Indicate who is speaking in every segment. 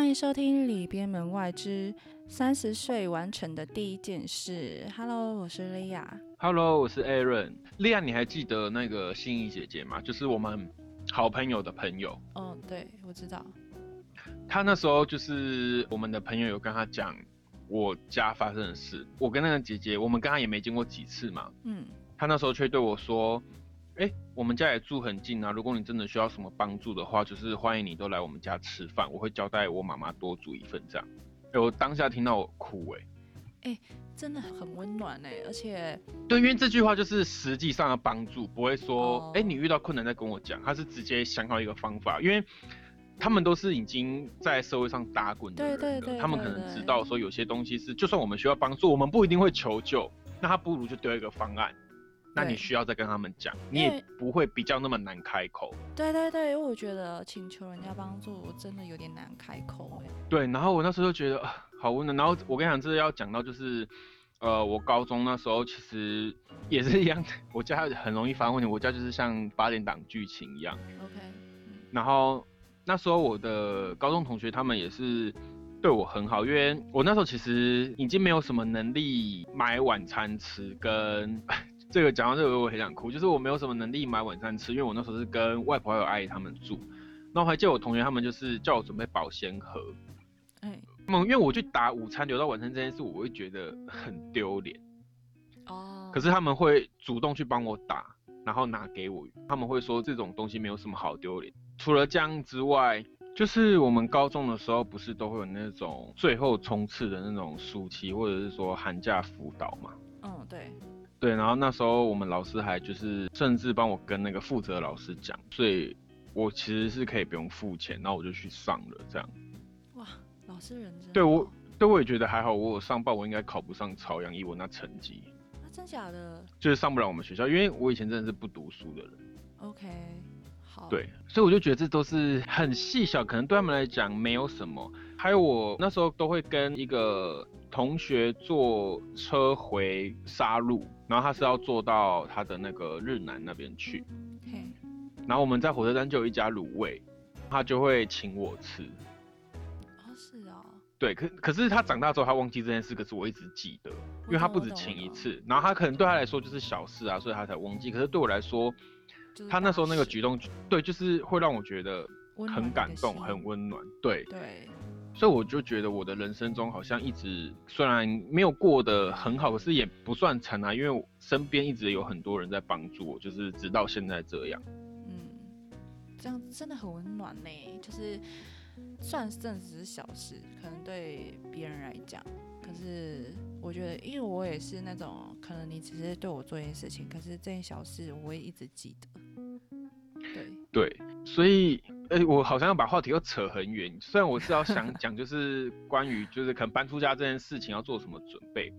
Speaker 1: 欢迎收听《里边门外之三十岁完成的第一件事》。Hello，我是莉亚。
Speaker 2: Hello，我是 Aaron。莉亚，你还记得那个心怡姐姐吗？就是我们好朋友的朋友。
Speaker 1: 嗯，对，我知道。
Speaker 2: 她那时候就是我们的朋友有跟她讲我家发生的事。我跟那个姐姐，我们跟她也没见过几次嘛。
Speaker 1: 嗯，
Speaker 2: 她那时候却对我说：“哎、我们家也住很近啊，如果你真的需要什么帮助的话，就是欢迎你都来我们家吃饭，我会交代我妈妈多煮一份这样。”哎，我当下听到我哭哎、
Speaker 1: 真的很温暖哎，而且
Speaker 2: 对，因为这句话就是实际上的帮助，不会说
Speaker 1: 哦，
Speaker 2: 哎、你遇到困难再跟我讲，他是直接想好一个方法，因为他们都是已经在社会上打滚的人了，
Speaker 1: 对对对
Speaker 2: 他们可能知道说有些东西是，就算我们需要帮助，我们不一定会求救，那他不如就丢一个方案，那你需要再跟他们讲，你也不会比较那么难开口。
Speaker 1: 对对对，因为我觉得请求人家帮助我真的有点难开口哎。
Speaker 2: 对，然后我那时候就觉得啊，好温暖。然后我跟你讲，这要讲到就是，呃，我高中那时候其实也是一样，我家很容易发生问题，我家就是像八点档剧情一样。
Speaker 1: OK，
Speaker 2: 然后那时候我的高中同学他们也是对我很好，因为我那时候其实已经没有什么能力买晚餐吃，跟这个讲到这个我很想哭，就是我没有什么能力买晚餐吃，因为我那时候是跟外婆还有阿姨他们住，然后我还记得我同学他们就是叫我准备保鲜盒。
Speaker 1: 哎，
Speaker 2: 嗯，因为我去打午餐留到晚餐这件事，我会觉得很丢脸。
Speaker 1: 哦，
Speaker 2: 可是他们会主动去帮我打，然后拿给我。他们会说这种东西没有什么好丢脸。除了这样之外，就是我们高中的时候不是都会有那种最后冲刺的那种暑期或者是说寒假辅导嘛？
Speaker 1: 嗯，对，
Speaker 2: 对，然后那时候我们老师还就是甚至帮我跟那个负责老师讲，所以我其实是可以不用付钱，然后我就去上了这样。
Speaker 1: 哇，老师人真
Speaker 2: 对我，对我也觉得还好，我有上报，我应该考不上朝阳，一我那成绩。
Speaker 1: 啊，真假的
Speaker 2: 就是上不了我们学校，因为我以前真的是不读书的人
Speaker 1: ，？OK，好，
Speaker 2: 对，所以我就觉得这都是很细小，可能对他们来讲没有什么。还有我那时候都会跟一个同学坐车回沙鹿，然后他是要坐到他的那个日南那边去，然后我们在火车站就有一家卤味，他就会请我吃。
Speaker 1: 哦，是哦，
Speaker 2: 对，可可是他长大之后他忘记这件事，可是我一直记得，因为他不止请一次，然后他可能对他来说就是小事啊，所以他才忘记。可是对我来说，他那时候那个举动，对，就是会让我觉得很感动，很温暖。对，
Speaker 1: 对，
Speaker 2: 所以我就觉得我的人生中好像一直虽然没有过得很好，可是也不算惨啊，因为我身边一直有很多人在帮助我，就是直到现在这样。
Speaker 1: 嗯，这样真的很温暖呢。就是虽然真的只是小事，可能对别人来讲，可是我觉得，因为我也是那种，可能你只是对我做一件事情，可是这件小事我会一直记得。对，
Speaker 2: 对，所以，呃、我好像要把话题又扯很远。虽然我是要想讲，就是关于就是可能搬出家这件事情要做什么准备，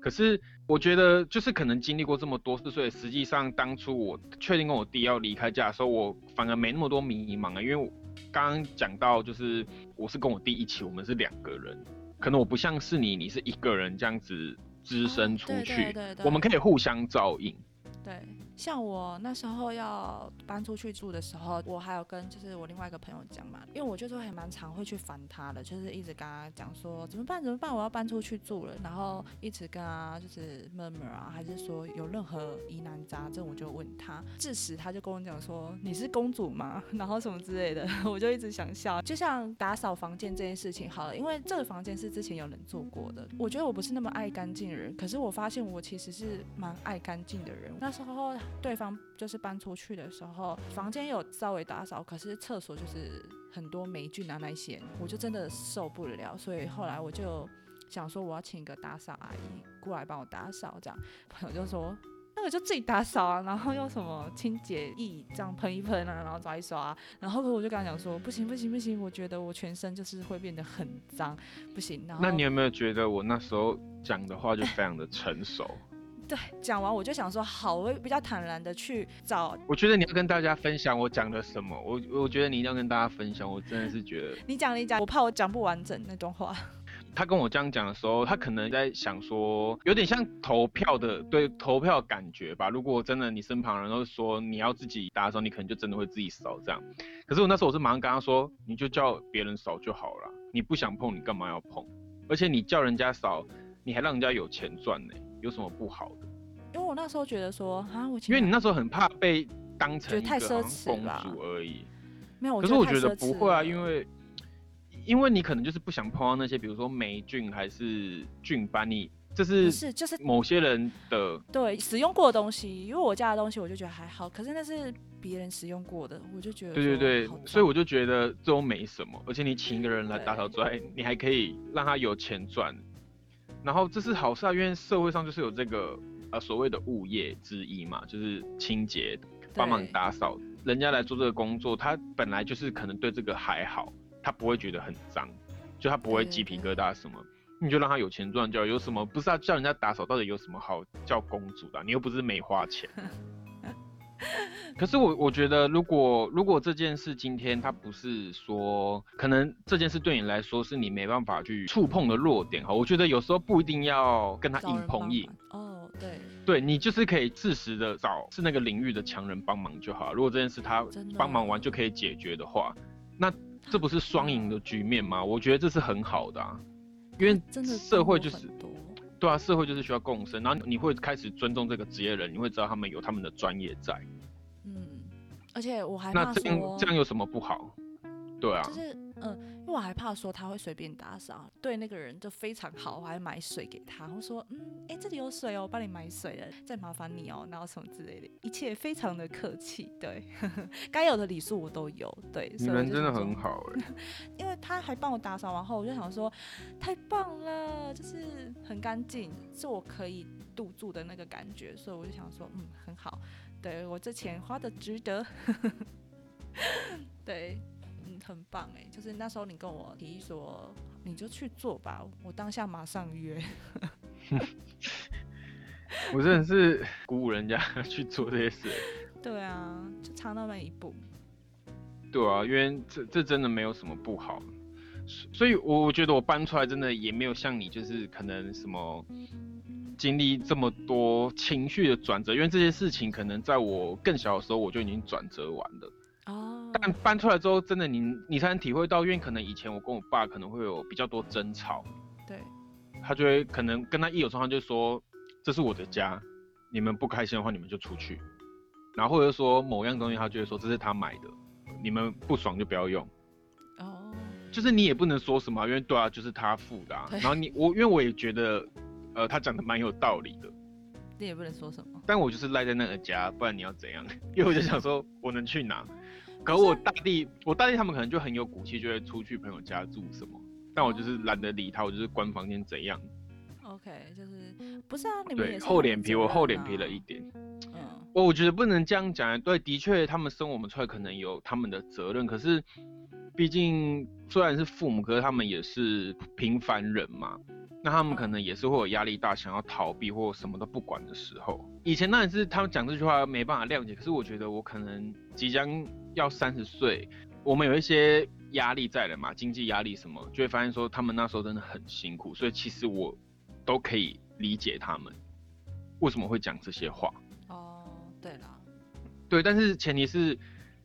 Speaker 2: 可是我觉得就是可能经历过这么多事，所以实际上当初我确定跟我弟要离开家的时候，我反而没那么多迷茫啊，因为我刚刚讲到就是我是跟我弟一起，我们是两个人，可能我不像是你，你是一个人这样子只身出
Speaker 1: 对
Speaker 2: 去，
Speaker 1: 对对对
Speaker 2: 我们可以互相照应。
Speaker 1: 对，像我那时候要搬出去住的时候，我还有跟就是我另外一个朋友讲嘛，因为我就是还蛮常会去烦他的，就是一直跟他讲说怎么办怎么办，我要搬出去住了，然后一直跟他就是 murmur 啊，还是说有任何疑难杂症我就问他，致使他就跟我讲说你是公主吗？然后什么之类的，我就一直想笑。就像打扫房间这件事情好了，因为这个房间是之前有人做过的，我觉得我不是那么爱干净的人，可是我发现我其实是蛮爱干净的人。那时候对方就是搬出去的时候，房间有稍微打扫，可是厕所就是很多霉菌啊那些，我就真的受不了，所以后来我就想说我要请一个打扫阿姨过来帮我打扫，这样朋友就说。那个就自己打扫啊，然后用什么清洁液这样喷一喷啊，然后刷一刷、啊，然后我就跟他讲说，不行不行不行，我觉得我全身就是会变得很脏，不行。
Speaker 2: 那你有没有觉得我那时候讲的话就非常的成熟？
Speaker 1: 对讲完我就想说，好，我会比较坦然的去找
Speaker 2: 我觉得你要跟大家分享我讲的什么，我我觉得你一定要跟大家分享，我真的是觉得，
Speaker 1: 你讲你讲，我怕我讲不完整那段话。
Speaker 2: 他跟我这样讲的时候，他可能在想说，有点像投票的对投票感觉吧。如果真的你身旁人都说你要自己打扫，你可能就真的会自己扫这样。可是我那时候我是马上跟他说，你就叫别人扫就好了，你不想碰你干嘛要碰？而且你叫人家扫，你还让人家有钱赚呢，有什么不好的？
Speaker 1: 因为我那时候觉得说啊，我
Speaker 2: 因为你那时候很怕被当成一个
Speaker 1: 太奢侈
Speaker 2: 公主而已。
Speaker 1: 没有，
Speaker 2: 可是我觉
Speaker 1: 得
Speaker 2: 不会啊，因为因为你可能就是不想碰到那些，比如说霉菌还是菌斑，你这是
Speaker 1: 是就是
Speaker 2: 某些人的
Speaker 1: 对使用过的东西，因为我家的东西我就觉得还好，可是那是别人使用过的，我就觉得
Speaker 2: 对对对，所以我就觉得这都没什么，而且你请一个人来打扫之外，你还可以让他有钱赚，然后这是好事啊，因为社会上就是有这个呃所谓的物业之一嘛，就是清洁帮忙打扫。人家来做这个工作，他本来就是可能对这个还好，他不会觉得很脏，就他不会鸡皮疙瘩什么，你就让他有钱赚就有什么不是要叫人家打扫，到底有什么好叫公主的？你又不是没花钱。可是我我觉得，如果如果这件事今天他不是说，可能这件事对你来说是你没办法去触碰的弱点哈，我觉得有时候不一定要跟他硬碰硬。
Speaker 1: 哦，对。
Speaker 2: 对你就是可以适时的找是那个领域的强人帮忙就好。如果这件事他帮忙完就可以解决的话，那这不是双赢的局面吗？我觉得这是很好的啊，因为
Speaker 1: 真的
Speaker 2: 社会就是对啊，社会就是需要共生，然后你会开始尊重这个职业人，你会知道他们有他们的专业在。
Speaker 1: 嗯，而且我还
Speaker 2: 那这样这样有什么不好？对啊，
Speaker 1: 就是嗯。因为我还怕说他会随便打扫，对那个人就非常好，我还买水给他，我说嗯，哎，这里有水哦，我帮你买水了，再麻烦你哦，然后什么之类的，一切非常的客气，对，该有的礼数我都有，对，
Speaker 2: 你们真的很好哎，
Speaker 1: 因为他还帮我打扫完后，我就想说太棒了，就是很干净，是我可以度住的那个感觉，所以我就想说嗯，很好，对我这钱花的值得，对。嗯很棒哎，就是那时候你跟我提议说，你就去做吧，我当下马上约。
Speaker 2: 我真的是鼓舞人家去做这些事。
Speaker 1: 对啊，就差那么一步。
Speaker 2: 对啊，因为这这真的没有什么不好，所以我我觉得我搬出来真的也没有像你，就是可能什么经历这么多情绪的转折，因为这些事情可能在我更小的时候我就已经转折完了。哦，但搬出来之后，真的你你才能体会到，因为可能以前我跟我爸可能会有比较多争吵，
Speaker 1: 对，
Speaker 2: 他就会可能跟他一有状况就说这是我的家，你们不开心的话你们就出去，然后或者说某样东西他就会说这是他买的，你们不爽就不要用，哦，就是你也不能说什么，因为对啊就是他付的，然后你我因为我也觉得呃他讲的蛮有道理的。
Speaker 1: 你也不能说什么，
Speaker 2: 但我就是赖在那个家，不然你要怎样？因为我就想说，我能去哪？可我大弟，我大弟他们可能就很有骨气，就会出去朋友家住什么。但我就是懒得理他，我就是关房间怎样
Speaker 1: ？OK，就是不是啊？你们也
Speaker 2: 厚脸皮，我厚脸皮了一点。嗯，我我觉得不能这样讲。对，的确他们生我们出来可能有他们的责任，可是毕竟虽然是父母，可是他们也是平凡人嘛。那他们可能也是会有压力大，想要逃避或什么都不管的时候。以前当然是他们讲这句话没办法谅解，可是我觉得我可能即将要三十岁，我们有一些压力在了嘛，经济压力什么，就会发现说他们那时候真的很辛苦，所以其实我都可以理解他们为什么会讲这些话。
Speaker 1: 哦，对了，
Speaker 2: 对，但是前提是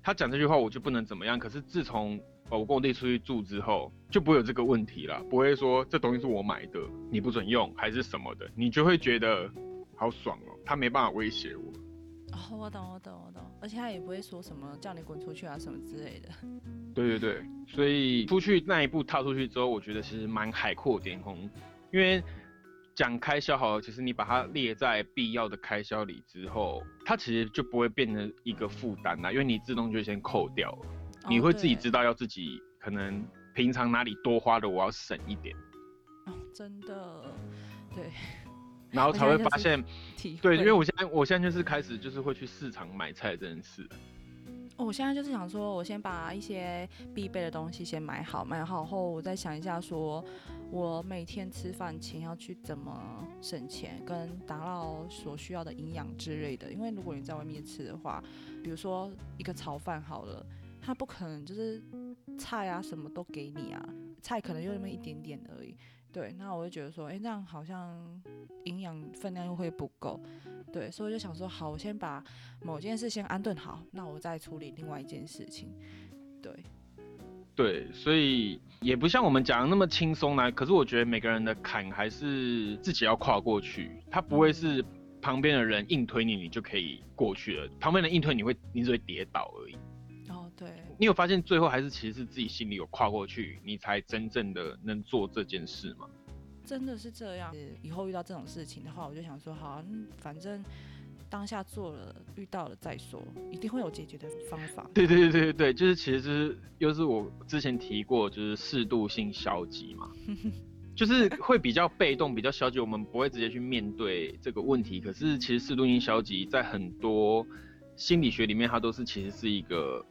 Speaker 2: 他讲这句话我就不能怎么样。可是自从我跟我弟出去住之后，就不会有这个问题了，不会说这东西是我买的，你不准用还是什么的，你就会觉得好爽哦，他没办法威胁我。
Speaker 1: 哦，我懂，我懂，我懂，而且他也不会说什么叫你滚出去啊什么之类的。
Speaker 2: 对对对，所以出去那一步踏出去之后，我觉得其实蛮海阔天空，因为讲开销好了，其实你把它列在必要的开销里之后，它其实就不会变成一个负担啦，因为你自动就先扣掉了。你会自己知道要自己可能平常哪里多花的，我要省一点。
Speaker 1: 哦，真的，对。
Speaker 2: 然后才会发现，对，因为我现在我现在就是开始就是会去市场买菜这件事。
Speaker 1: 哦，我现在就是想说，我先把一些必备的东西先买好，买好后我再想一下，说我每天吃饭前要去怎么省钱，跟达到所需要的营养之类的。因为如果你在外面吃的话，比如说一个炒饭好了。他不可能就是菜啊什么都给你啊，菜可能就那么一点点而已。对，那我就觉得说，哎，这样好像营养分量又会不够。对，所以我就想说，好，我先把某件事先安顿好，那我再处理另外一件事情。对，
Speaker 2: 对，所以也不像我们讲的那么轻松呢。可是我觉得每个人的坎还是自己要跨过去，他不会是旁边的人硬推你，你就可以过去了。旁边人硬推你会，你只会跌倒而已。你有发现最后还是其实是自己心里有跨过去，你才真正的能做这件事吗？
Speaker 1: 真的是这样。以后遇到这种事情的话，我就想说，好，反正当下做了，遇到了再说，一定会有解决的方法。
Speaker 2: 对对对对对就是其实又是我之前提过，就是适度性消极嘛，就是会比较被动，比较消极，我们不会直接去面对这个问题。可是其实适度性消极在很多心理学里面，它都是其实是一个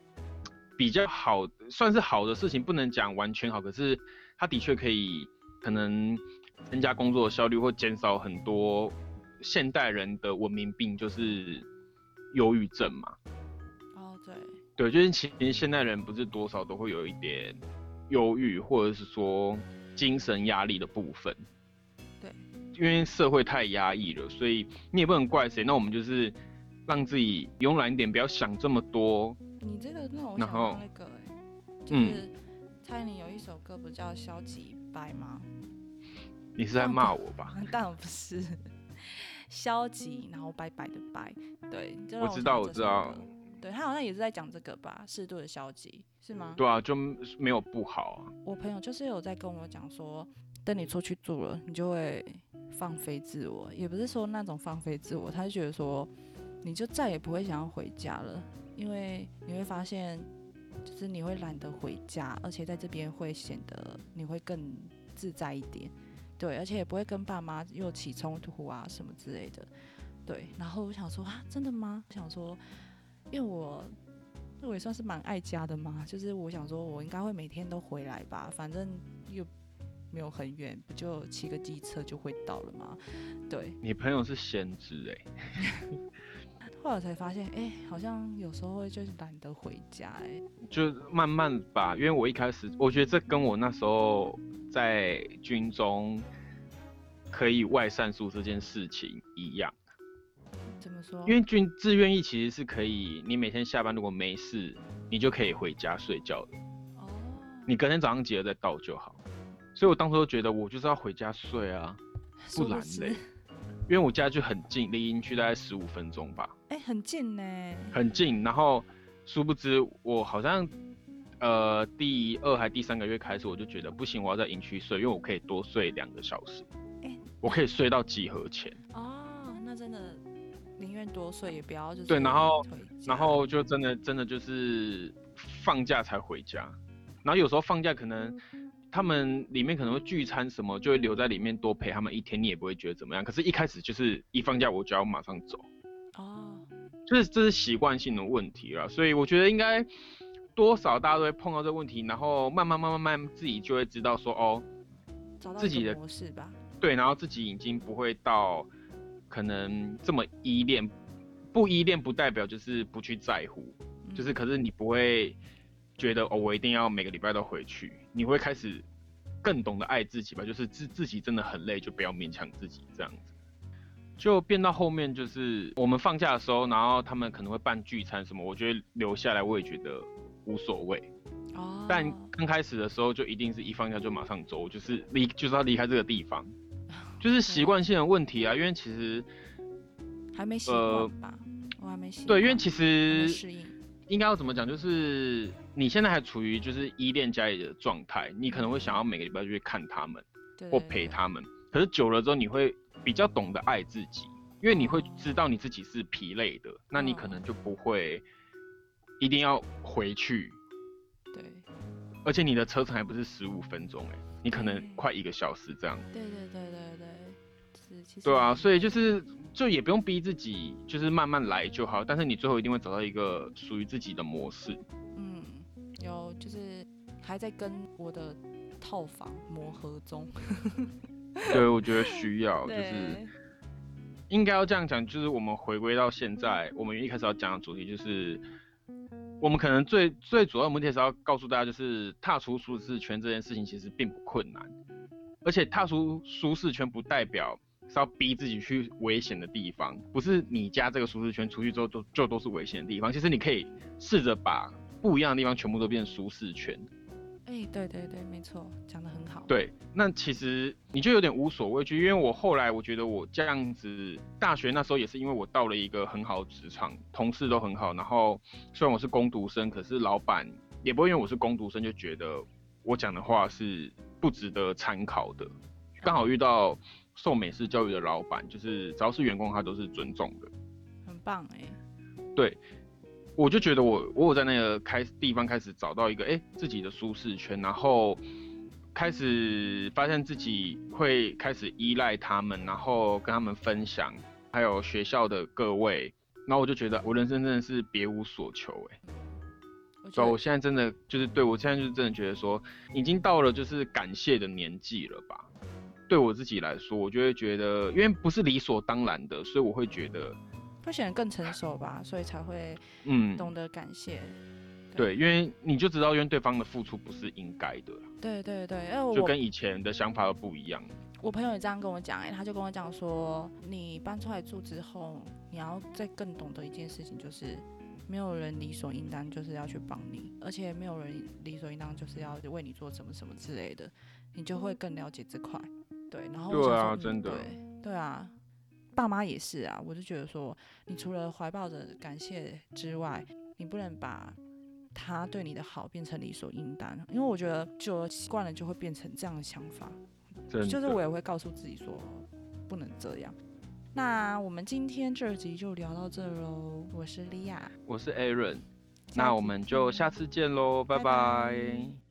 Speaker 2: 比较好，算是好的事情，不能讲完全好，可是它的确可以可能。增加工作效率或减少很多现代人的文明病，就是忧郁症嘛。
Speaker 1: 哦，对，
Speaker 2: 对，就是其实现代人不是多少都会有一点忧郁，或者是说精神压力的部分。
Speaker 1: 对，
Speaker 2: 因为社会太压抑了，所以你也不能怪谁。那我们就是让自己慵懒一点，不要想这么多。
Speaker 1: 你这个那我想到那个，就是蔡依林有一首歌不叫《消极掰》吗？
Speaker 2: 你是在骂我吧？
Speaker 1: 当然不是，消极，然后拜拜的拜，对，
Speaker 2: 我知道，我知道，
Speaker 1: 对他好像也是在讲这个吧，适度的消极是吗？
Speaker 2: 对啊，就没有不好啊。
Speaker 1: 我朋友就是有在跟我讲说，等你出去住了，你就会放飞自我，也不是说那种放飞自我，他就觉得说，你就再也不会想要回家了，因为你会发现，就是你会懒得回家，而且在这边会显得你会更自在一点。对，而且也不会跟爸妈又起冲突啊什么之类的。对，然后我想说啊，真的吗？想说，因为我我也算是蛮爱家的嘛，就是我想说我应该会每天都回来吧，反正又没有很远，不就骑个机车就会到了吗？对，
Speaker 2: 你朋友是先知哎，
Speaker 1: 后来才发现，哎，好像有时候会就是懒得回家，哎，
Speaker 2: 就慢慢吧，因为我一开始我觉得这跟我那时候。在军中可以外散宿这件事情一样，
Speaker 1: 怎么说？
Speaker 2: 因为军自愿役其实是可以，你每天下班如果没事，你就可以回家睡觉的。哦。你隔天早上起来再到就好。所以我当时都觉得我就是要回家睡啊，不然嘞，因为我家就很近，离营区大概十五分钟吧。
Speaker 1: 哎，很近呢。
Speaker 2: 很近，然后殊不知我好像。呃，第二还第三个月开始，我就觉得不行，我要在营区睡，因为我可以多睡两个小时。哎，我可以睡到集合前。
Speaker 1: 哦，那真的宁愿多睡，也不要就是
Speaker 2: 对，然后然后就真的真的就是放假才回家，然后有时候放假可能他们里面可能会聚餐什么，就会留在里面多陪他们一天，你也不会觉得怎么样。可是，一开始就是一放假我就要马上走。哦，就是这是习惯性的问题了，所以我觉得应该。多少大家都会碰到这个问题，然后慢慢慢慢慢自己就会知道说哦，自己的
Speaker 1: 模式吧。
Speaker 2: 对，然后自己已经不会到可能这么依恋，不依恋不代表就是不去在乎，就是可是你不会觉得哦，我一定要每个礼拜都回去，你会开始更懂得爱自己吧，就是自自己真的很累，就不要勉强自己这样子。就变到后面就是我们放假的时候，然后他们可能会办聚餐什么，我觉得留下来我也觉得。无所谓，哦，但刚开始的时候就一定是一放假就马上走，就是离就是要离开这个地方，就是习惯性的问题啊。因为其实
Speaker 1: 还没习惯吧，我还没习
Speaker 2: 对，因为其实
Speaker 1: 适应
Speaker 2: 应该要怎么讲，就是你现在还处于就是依恋家里的状态，你可能会想要每个礼拜去看他们或陪他们，可是久了之后你会比较懂得爱自己，因为你会知道你自己是疲累的，那你可能就不会。一定要回去，
Speaker 1: 对，
Speaker 2: 而且你的车程还不是十五分钟哎，你可能快一个小时这样。
Speaker 1: 对对对对对，是其实。
Speaker 2: 对啊，所以就是就也不用逼自己，就是慢慢来就好。但是你最后一定会找到一个属于自己的模式。
Speaker 1: 嗯，有就是还在跟我的套房磨合中。
Speaker 2: 对，我觉得需要就是应该要这样讲，就是我们回归到现在，我们一开始要讲的主题就是。我们可能最最主要的目的是要告诉大家，就是踏出舒适圈这件事情其实并不困难，而且踏出舒适圈不代表是要逼自己去危险的地方，不是你家这个舒适圈出去之后就就都是危险的地方，其实你可以试着把不一样的地方全部都变成舒适圈。
Speaker 1: 哎，对对对，没错，讲得很好。
Speaker 2: 对，那其实你就有点无所畏惧，因为我后来我觉得我这样子，大学那时候也是因为我到了一个很好的职场，同事都很好，然后虽然我是工读生，可是老板也不会因为我是工读生就觉得我讲的话是不值得参考的。刚好遇到受美式教育的老板，就是只要是员工他都是尊重的，
Speaker 1: 很棒哎。
Speaker 2: 对。我就觉得我我有在那个开地方开始找到一个哎自己的舒适圈，然后开始发现自己会开始依赖他们，然后跟他们分享，还有学校的各位，然后我就觉得我人生真的是别无所求哎。所以我现在真的就是对我现在就是真的觉得说，已经到了就是感谢的年纪了吧。对我自己来说，我就会觉得，因为不是理所当然的，所以我会觉得。
Speaker 1: 会显得更成熟吧，所以才会嗯懂得感谢。
Speaker 2: 对，因为你就知道，因为对方的付出不是应该的。
Speaker 1: 对对对，因为
Speaker 2: 就跟以前的想法都不一样。
Speaker 1: 我朋友也这样跟我讲，哎，他就跟我讲说，你搬出来住之后，你要再更懂得一件事情，就是没有人理所应当就是要去帮你，而且没有人理所应当就是要为你做什么什么之类的，你就会更了解这块。对，然后
Speaker 2: 对啊，真的，
Speaker 1: 对啊。爸妈也是啊，我就觉得说，你除了怀抱着感谢之外，你不能把他对你的好变成理所应当，因为我觉得久了习惯了就会变成这样的想法。就是我也会告诉自己说，不能这样。那我们今天这集就聊到这喽，我是莉亚，
Speaker 2: 我是 Aaron，那我们就下次见喽，拜拜。